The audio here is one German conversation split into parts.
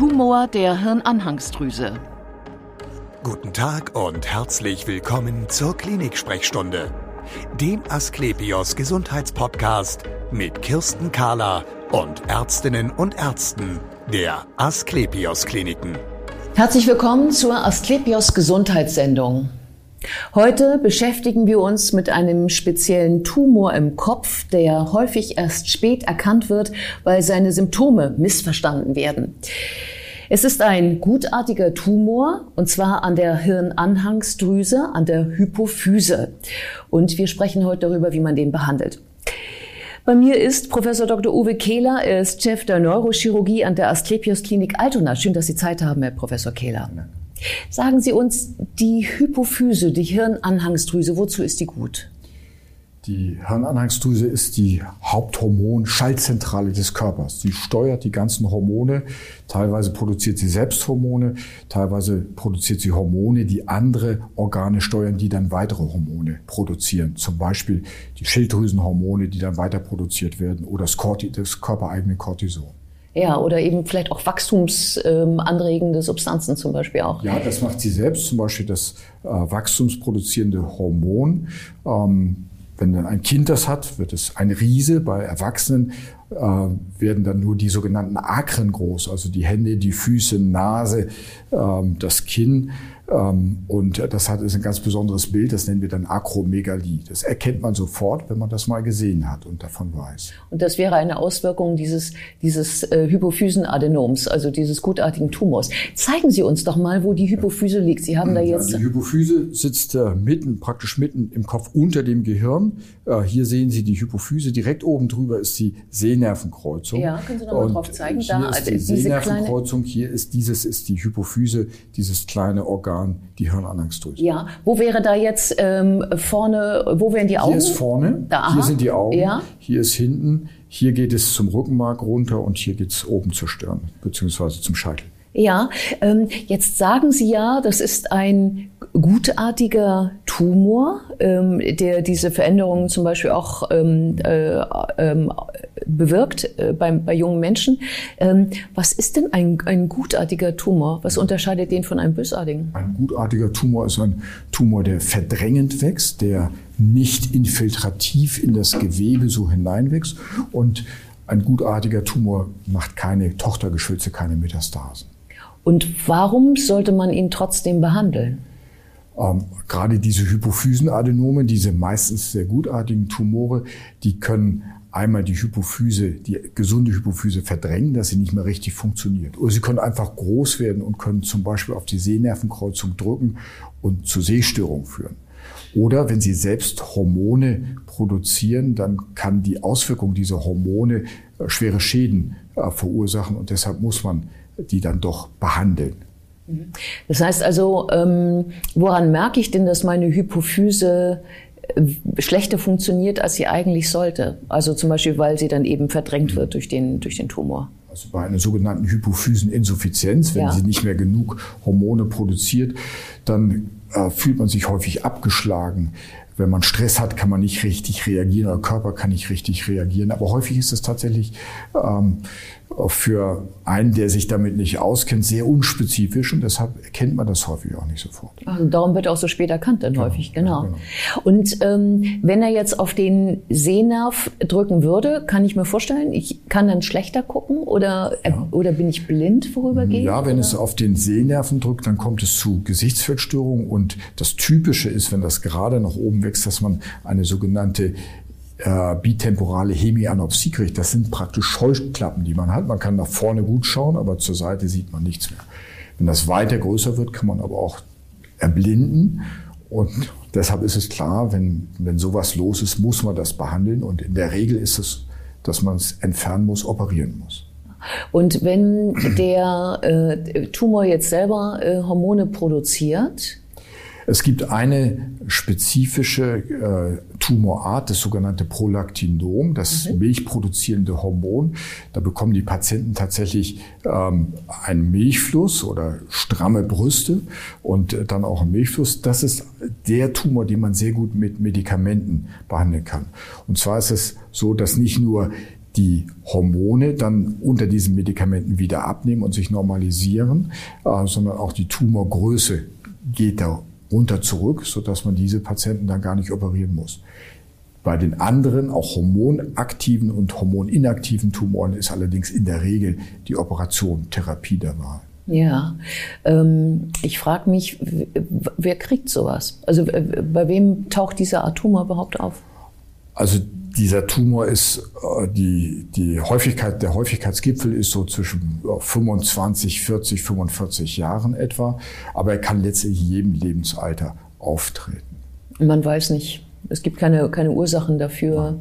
Tumor der Hirnanhangsdrüse. Guten Tag und herzlich willkommen zur Klinik-Sprechstunde, dem Asklepios Gesundheitspodcast mit Kirsten Kahler und Ärztinnen und Ärzten der Asklepios Kliniken. Herzlich willkommen zur Asklepios Gesundheitssendung. Heute beschäftigen wir uns mit einem speziellen Tumor im Kopf, der häufig erst spät erkannt wird, weil seine Symptome missverstanden werden. Es ist ein gutartiger Tumor, und zwar an der Hirnanhangsdrüse, an der Hypophyse. Und wir sprechen heute darüber, wie man den behandelt. Bei mir ist Professor Dr. Uwe Kehler, er ist Chef der Neurochirurgie an der Asklepios Klinik Altona. Schön, dass Sie Zeit haben, Herr Professor Kehler. Sagen Sie uns, die Hypophyse, die Hirnanhangsdrüse, wozu ist die gut? Die Hirnanhangsdrüse ist die Haupthormon-Schaltzentrale des Körpers. Sie steuert die ganzen Hormone. Teilweise produziert sie selbst Hormone, teilweise produziert sie Hormone, die andere Organe steuern, die dann weitere Hormone produzieren. Zum Beispiel die Schilddrüsenhormone, die dann weiter produziert werden oder das, Corti das körpereigene Cortison. Ja, oder eben vielleicht auch wachstumsanregende Substanzen zum Beispiel auch. Ja, das macht sie selbst, zum Beispiel das äh, wachstumsproduzierende Hormon. Ähm, wenn dann ein Kind das hat, wird es ein Riese. Bei Erwachsenen äh, werden dann nur die sogenannten Akren groß, also die Hände, die Füße, Nase, ähm, das Kinn. Ähm, und das hat ist ein ganz besonderes Bild, das nennen wir dann Akromegalie. Das erkennt man sofort, wenn man das mal gesehen hat und davon weiß. Und das wäre eine Auswirkung dieses, dieses äh, Hypophysenadenoms, also dieses gutartigen Tumors. Zeigen Sie uns doch mal, wo die Hypophyse liegt. Sie haben da jetzt. Ja, die Hypophyse sitzt äh, mitten, praktisch mitten im Kopf unter dem Gehirn. Äh, hier sehen Sie die Hypophyse. Direkt oben drüber ist die Sehnervenkreuzung. Ja, können Sie noch mal drauf zeigen? Hier da, ist die Sehnervenkreuzung, hier ist dieses ist die Hypophyse, dieses kleine Organ Organ die Hirnanhangsdrüse. Ja, wo wäre da jetzt ähm, vorne, wo wären die Augen? Hier ist vorne, da, hier sind die Augen, ja. hier ist hinten, hier geht es zum Rückenmark runter und hier geht es oben zur Stirn, beziehungsweise zum Scheitel. Ja, ähm, jetzt sagen Sie ja, das ist ein gutartiger Tumor, ähm, der diese Veränderungen zum Beispiel auch ähm, äh, ähm, bewirkt äh, bei, bei jungen Menschen. Ähm, was ist denn ein, ein gutartiger Tumor? Was unterscheidet den von einem bösartigen? Ein gutartiger Tumor ist ein Tumor, der verdrängend wächst, der nicht infiltrativ in das Gewebe so hineinwächst und ein gutartiger Tumor macht keine Tochtergeschwülze, keine Metastasen. Und warum sollte man ihn trotzdem behandeln? Ähm, gerade diese Hypophysenadenome, diese meistens sehr gutartigen Tumore, die können einmal die Hypophyse, die gesunde Hypophyse verdrängen, dass sie nicht mehr richtig funktioniert. Oder sie können einfach groß werden und können zum Beispiel auf die Sehnervenkreuzung drücken und zu Sehstörungen führen. Oder wenn sie selbst Hormone produzieren, dann kann die Auswirkung dieser Hormone äh, schwere Schäden äh, verursachen und deshalb muss man die dann doch behandeln. Das heißt also, ähm, woran merke ich denn, dass meine Hypophyse äh, schlechter funktioniert, als sie eigentlich sollte? Also zum Beispiel, weil sie dann eben verdrängt wird durch den, durch den Tumor. Also bei einer sogenannten Hypophyseninsuffizienz, wenn ja. sie nicht mehr genug Hormone produziert, dann äh, fühlt man sich häufig abgeschlagen. Wenn man Stress hat, kann man nicht richtig reagieren, der Körper kann nicht richtig reagieren. Aber häufig ist es tatsächlich ähm, für einen, der sich damit nicht auskennt, sehr unspezifisch und deshalb erkennt man das häufig auch nicht sofort. Also darum wird er auch so spät erkannt dann genau, häufig, genau. Ja, genau. Und ähm, wenn er jetzt auf den Sehnerv drücken würde, kann ich mir vorstellen, ich kann dann schlechter gucken oder, äh, ja. oder bin ich blind vorübergehend? Ja, wenn oder? es auf den Sehnerven drückt, dann kommt es zu Gesichtsfeldstörungen und das Typische ist, wenn das gerade nach oben wächst, dass man eine sogenannte äh, bitemporale Hemianopsie kriegt. Das sind praktisch Scheuklappen, die man hat. Man kann nach vorne gut schauen, aber zur Seite sieht man nichts mehr. Wenn das weiter größer wird, kann man aber auch erblinden. Und deshalb ist es klar, wenn, wenn sowas los ist, muss man das behandeln. Und in der Regel ist es, dass man es entfernen muss, operieren muss. Und wenn der äh, Tumor jetzt selber äh, Hormone produziert, es gibt eine spezifische äh, Tumorart, das sogenannte Prolaktinom, das mhm. milchproduzierende Hormon. Da bekommen die Patienten tatsächlich ähm, einen Milchfluss oder stramme Brüste und äh, dann auch einen Milchfluss. Das ist der Tumor, den man sehr gut mit Medikamenten behandeln kann. Und zwar ist es so, dass nicht nur die Hormone dann unter diesen Medikamenten wieder abnehmen und sich normalisieren, äh, sondern auch die Tumorgröße geht da runter zurück, sodass man diese Patienten dann gar nicht operieren muss. Bei den anderen, auch hormonaktiven und hormoninaktiven Tumoren, ist allerdings in der Regel die Operation Therapie der Wahl. Ja, ähm, ich frage mich, wer kriegt sowas? Also bei wem taucht dieser Art Tumor überhaupt auf? Also dieser Tumor ist äh, die, die Häufigkeit, der Häufigkeitsgipfel ist so zwischen 25, 40, 45 Jahren etwa, aber er kann letztlich in jedem Lebensalter auftreten. Man weiß nicht, es gibt keine, keine Ursachen dafür. Nein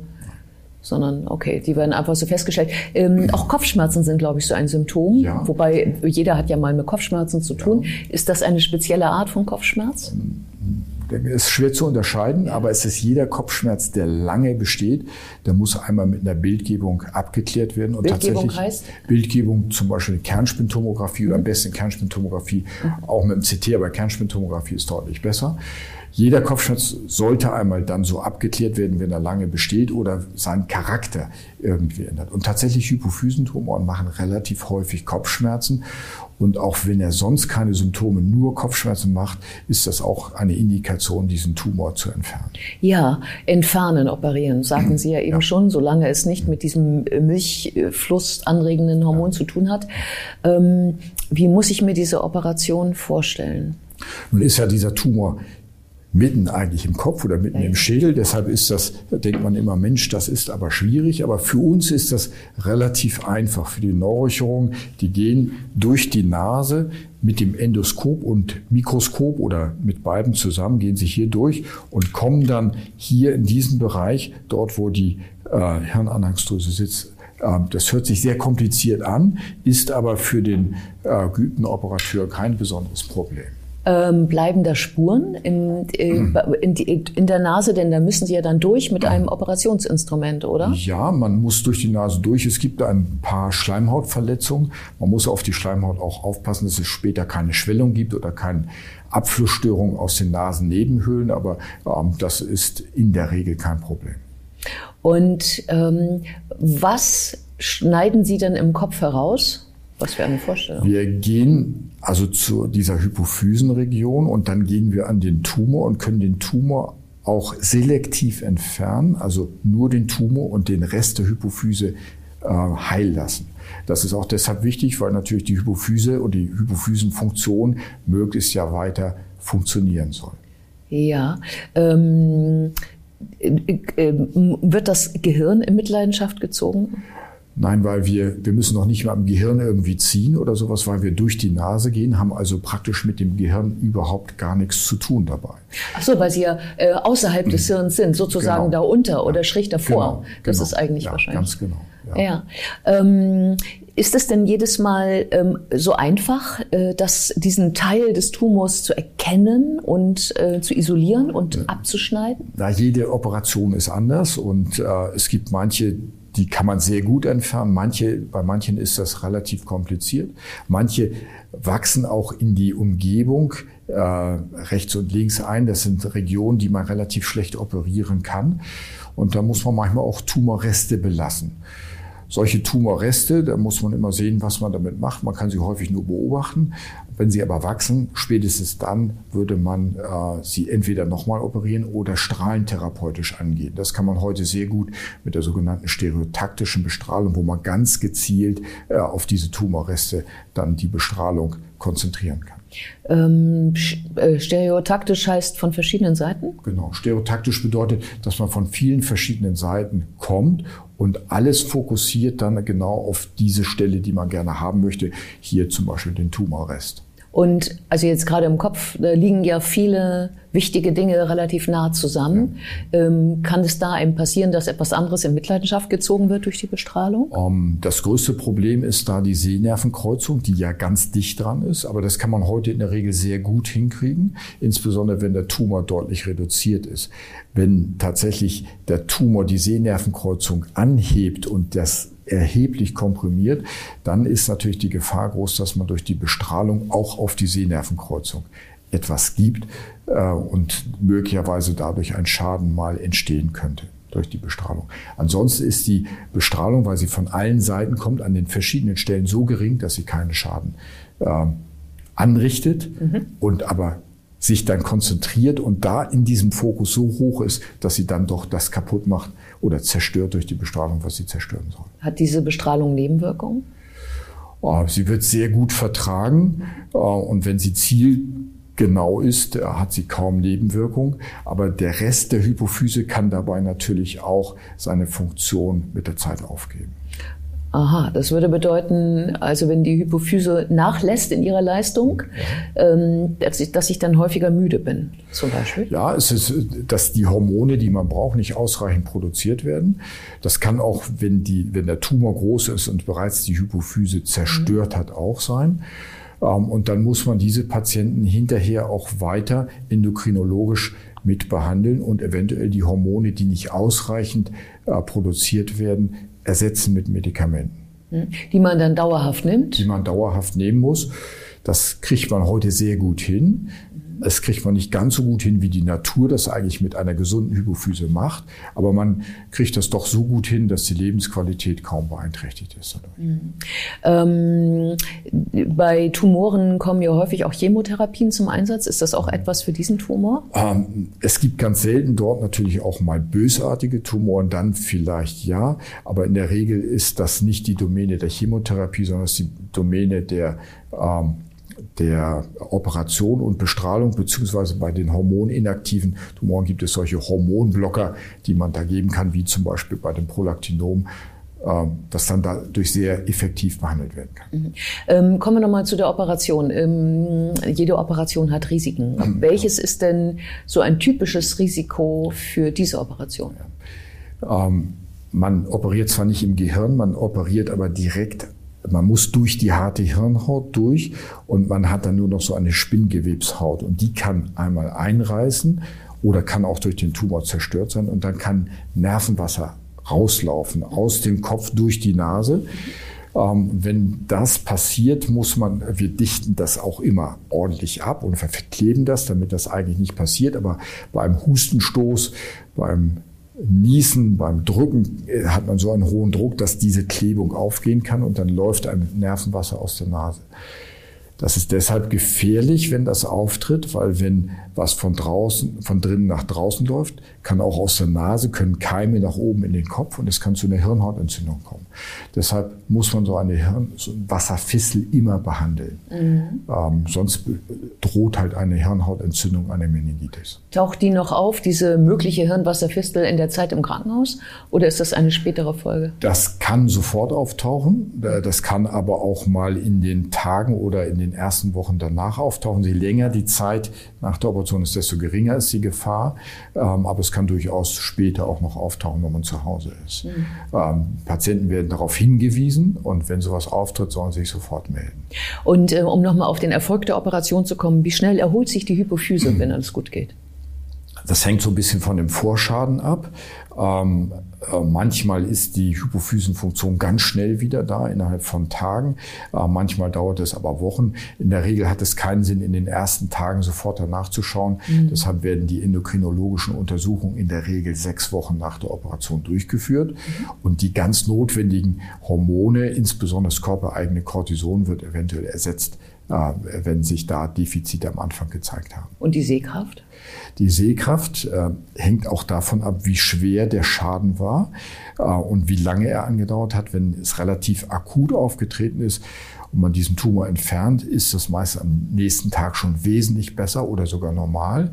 sondern okay, die werden einfach so festgestellt. Ähm, auch Kopfschmerzen sind, glaube ich, so ein Symptom, ja. wobei jeder hat ja mal mit Kopfschmerzen zu tun. Ja. Ist das eine spezielle Art von Kopfschmerz? Ist schwer zu unterscheiden, aber es ist jeder Kopfschmerz, der lange besteht, der muss einmal mit einer Bildgebung abgeklärt werden. Und Bildgebung tatsächlich heißt? Bildgebung, zum Beispiel Kernspintomographie oder am besten Kernspintomographie, mhm. auch mit dem CT, aber Kernspintomographie ist deutlich besser. Jeder Kopfschmerz sollte einmal dann so abgeklärt werden, wenn er lange besteht oder seinen Charakter irgendwie ändert. Und tatsächlich Hypophysentumoren machen relativ häufig Kopfschmerzen. Und auch wenn er sonst keine Symptome, nur Kopfschmerzen macht, ist das auch eine Indikation, diesen Tumor zu entfernen. Ja, entfernen, operieren, sagten Sie ja eben ja. schon, solange es nicht mit diesem Milchfluss anregenden Hormon ja. zu tun hat. Ähm, wie muss ich mir diese Operation vorstellen? Nun ist ja dieser Tumor mitten eigentlich im Kopf oder mitten im Schädel. Deshalb ist das, da denkt man immer, Mensch, das ist aber schwierig. Aber für uns ist das relativ einfach. Für die Neurochirurgen, die gehen durch die Nase mit dem Endoskop und Mikroskop oder mit beiden zusammen, gehen sie hier durch und kommen dann hier in diesen Bereich, dort wo die äh, Hirnanhangsdrüse sitzt, ähm, das hört sich sehr kompliziert an, ist aber für den äh, geübten Operateur kein besonderes Problem ähm, bleiben da Spuren in, äh, hm. in, die, in, der Nase? Denn da müssen Sie ja dann durch mit einem Operationsinstrument, oder? Ja, man muss durch die Nase durch. Es gibt ein paar Schleimhautverletzungen. Man muss auf die Schleimhaut auch aufpassen, dass es später keine Schwellung gibt oder keine Abflussstörung aus den Nasennebenhöhlen. Aber ähm, das ist in der Regel kein Problem. Und ähm, was schneiden Sie denn im Kopf heraus? Was für eine Vorstellung? Wir gehen also zu dieser Hypophysenregion und dann gehen wir an den Tumor und können den Tumor auch selektiv entfernen, also nur den Tumor und den Rest der Hypophyse äh, heil lassen. Das ist auch deshalb wichtig, weil natürlich die Hypophyse und die Hypophysenfunktion möglichst ja weiter funktionieren soll. Ja. Ähm, äh, äh, wird das Gehirn in Mitleidenschaft gezogen? Nein, weil wir, wir müssen noch nicht mal am Gehirn irgendwie ziehen oder sowas, weil wir durch die Nase gehen, haben also praktisch mit dem Gehirn überhaupt gar nichts zu tun dabei. Ach so, weil Sie ja äh, außerhalb des Hirns sind, sozusagen genau. da unter oder schräg davor. Genau, das genau. ist eigentlich ja, wahrscheinlich. Ganz genau. Ja. ja. Ähm, ist es denn jedes Mal ähm, so einfach, äh, dass diesen Teil des Tumors zu erkennen und äh, zu isolieren und ja. abzuschneiden? Na, jede Operation ist anders und äh, es gibt manche, die kann man sehr gut entfernen. Manche, bei manchen ist das relativ kompliziert. Manche wachsen auch in die Umgebung äh, rechts und links ein. Das sind Regionen, die man relativ schlecht operieren kann. Und da muss man manchmal auch Tumorreste belassen. Solche Tumorreste, da muss man immer sehen, was man damit macht. Man kann sie häufig nur beobachten. Wenn sie aber wachsen, spätestens dann würde man äh, sie entweder nochmal operieren oder strahlentherapeutisch angehen. Das kann man heute sehr gut mit der sogenannten stereotaktischen Bestrahlung, wo man ganz gezielt äh, auf diese Tumorreste dann die Bestrahlung konzentrieren kann. Ähm, äh, stereotaktisch heißt von verschiedenen Seiten? Genau. Stereotaktisch bedeutet, dass man von vielen verschiedenen Seiten kommt und alles fokussiert dann genau auf diese Stelle, die man gerne haben möchte. Hier zum Beispiel den Tumorrest. Und also jetzt gerade im Kopf da liegen ja viele wichtige Dinge relativ nah zusammen. Ja. Ähm, kann es da eben passieren, dass etwas anderes in Mitleidenschaft gezogen wird durch die Bestrahlung? Um, ähm, das größte Problem ist da die Sehnervenkreuzung, die ja ganz dicht dran ist. Aber das kann man heute in der Regel sehr gut hinkriegen, insbesondere wenn der Tumor deutlich reduziert ist. Wenn tatsächlich der Tumor die Sehnervenkreuzung anhebt und das erheblich komprimiert, dann ist natürlich die Gefahr groß, dass man durch die Bestrahlung auch auf die Sehnervenkreuzung etwas gibt äh, und möglicherweise dadurch ein Schaden mal entstehen könnte. durch die Bestrahlung. Ansonsten ist die Bestrahlung, weil sie von allen Seiten kommt, an den verschiedenen Stellen so gering, dass sie keinen Schaden äh, anrichtet mhm. und aber sich dann konzentriert und da in diesem Fokus so hoch ist, dass sie dann doch das kaputt macht oder zerstört durch die Bestrahlung, was sie zerstören soll. Hat diese Bestrahlung Nebenwirkungen? Oh, sie wird sehr gut vertragen äh, und wenn sie Ziel genau ist, äh, hat sie kaum Nebenwirkung. Aber der Rest der Hypophyse kann dabei natürlich auch seine Funktion mit der Zeit aufgeben. Aha, das würde bedeuten, also wenn die Hypophyse nachlässt in ihrer Leistung, ähm, dass, ich, dass ich dann häufiger müde bin, zum Beispiel. Ja, es ist, dass die Hormone, die man braucht, nicht ausreichend produziert werden. Das kann auch, wenn, die, wenn der Tumor groß ist und bereits die Hypophyse zerstört mhm. hat, auch sein. Ähm, und dann muss man diese Patienten hinterher auch weiter endokrinologisch mit behandeln und eventuell die Hormone, die nicht ausreichend äh, produziert werden, ersetzen mit Medikamenten. Hm. Die man dann dauerhaft nimmt? Die man dauerhaft nehmen muss. Das kriegt man heute sehr gut hin. Das kriegt man nicht ganz so gut hin, wie die Natur das eigentlich mit einer gesunden Hypophyse macht. Aber man kriegt das doch so gut hin, dass die Lebensqualität kaum beeinträchtigt ist. Mhm. Ähm, bei Tumoren kommen ja häufig auch Chemotherapien zum Einsatz. Ist das auch etwas für diesen Tumor? Ähm, es gibt ganz selten dort natürlich auch mal bösartige Tumoren, dann vielleicht ja. Aber in der Regel ist das nicht die Domäne der Chemotherapie, sondern es ist die Domäne der ähm, der Operation und Bestrahlung, beziehungsweise bei den hormoninaktiven Tumoren gibt es solche Hormonblocker, die man da geben kann, wie zum Beispiel bei dem Prolaktinom ähm, das dann dadurch sehr effektiv behandelt werden kann. Mhm. Ähm, kommen wir nochmal zu der Operation. Ähm, jede Operation hat Risiken. Mhm. Welches ist denn so ein typisches Risiko für diese Operation? Ja. Ähm, man operiert zwar nicht im Gehirn, man operiert aber direkt man muss durch die harte Hirnhaut durch und man hat dann nur noch so eine Spinngewebshaut und die kann einmal einreißen oder kann auch durch den Tumor zerstört sein und dann kann Nervenwasser rauslaufen aus dem Kopf durch die Nase. Ähm, wenn das passiert, muss man, wir dichten das auch immer ordentlich ab und verkleben das, damit das eigentlich nicht passiert. Aber beim Hustenstoß, beim Niesen, beim Drücken äh, hat man so einen hohen Druck, dass diese Klebung aufgehen kann und dann läuft ein Nervenwasser aus der Nase. Das ist deshalb gefährlich, wenn das auftritt, weil wenn was von draußen, von drinnen nach draußen läuft, kann auch aus der Nase, können Keime nach oben in den Kopf und es kann zu einer Hirnhautentzündung kommen. Deshalb muss man so eine Hirn, so ein Wasserfissel immer behandeln. Mhm. Ähm, sonst droht halt eine Hirnhautentzündung, eine Meningitis. Taucht die noch auf, diese mögliche Hirnwasserfistel in der Zeit im Krankenhaus? Oder ist das eine spätere Folge? Das kann sofort auftauchen. Äh, das kann aber auch mal in den Tagen oder in den ersten Wochen danach auftauchen. Je länger die Zeit nach der Operation ist, desto geringer ist die Gefahr. Ähm, aber es kann durchaus später auch noch auftauchen, wenn man zu Hause ist. Mhm. Ähm, Patienten werden darauf hingewiesen und wenn sowas auftritt, sollen sie sich sofort melden. Und äh, um nochmal auf den Erfolg der Operation zu kommen, wie schnell erholt sich die Hypophyse, mhm. wenn alles gut geht? Das hängt so ein bisschen von dem Vorschaden ab. Ähm, äh, manchmal ist die Hypophysenfunktion ganz schnell wieder da, innerhalb von Tagen. Äh, manchmal dauert es aber Wochen. In der Regel hat es keinen Sinn, in den ersten Tagen sofort danach zu schauen. Mhm. Deshalb werden die endokrinologischen Untersuchungen in der Regel sechs Wochen nach der Operation durchgeführt. Mhm. Und die ganz notwendigen Hormone, insbesondere das körpereigene Cortison, wird eventuell ersetzt wenn sich da Defizite am Anfang gezeigt haben. Und die Sehkraft? Die Sehkraft äh, hängt auch davon ab, wie schwer der Schaden war äh, und wie lange er angedauert hat. Wenn es relativ akut aufgetreten ist und man diesen Tumor entfernt, ist das meist am nächsten Tag schon wesentlich besser oder sogar normal.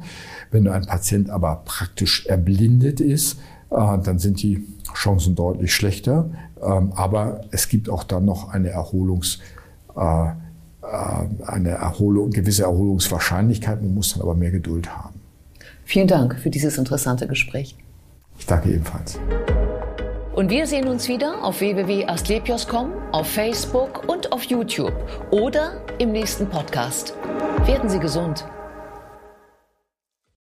Wenn ein Patient aber praktisch erblindet ist, äh, dann sind die Chancen deutlich schlechter. Ähm, aber es gibt auch dann noch eine Erholungs- äh, eine Erholung, gewisse Erholungswahrscheinlichkeit. Man muss dann aber mehr Geduld haben. Vielen Dank für dieses interessante Gespräch. Ich danke ebenfalls. Und wir sehen uns wieder auf www.astlepios.com, auf Facebook und auf YouTube oder im nächsten Podcast. Werden Sie gesund.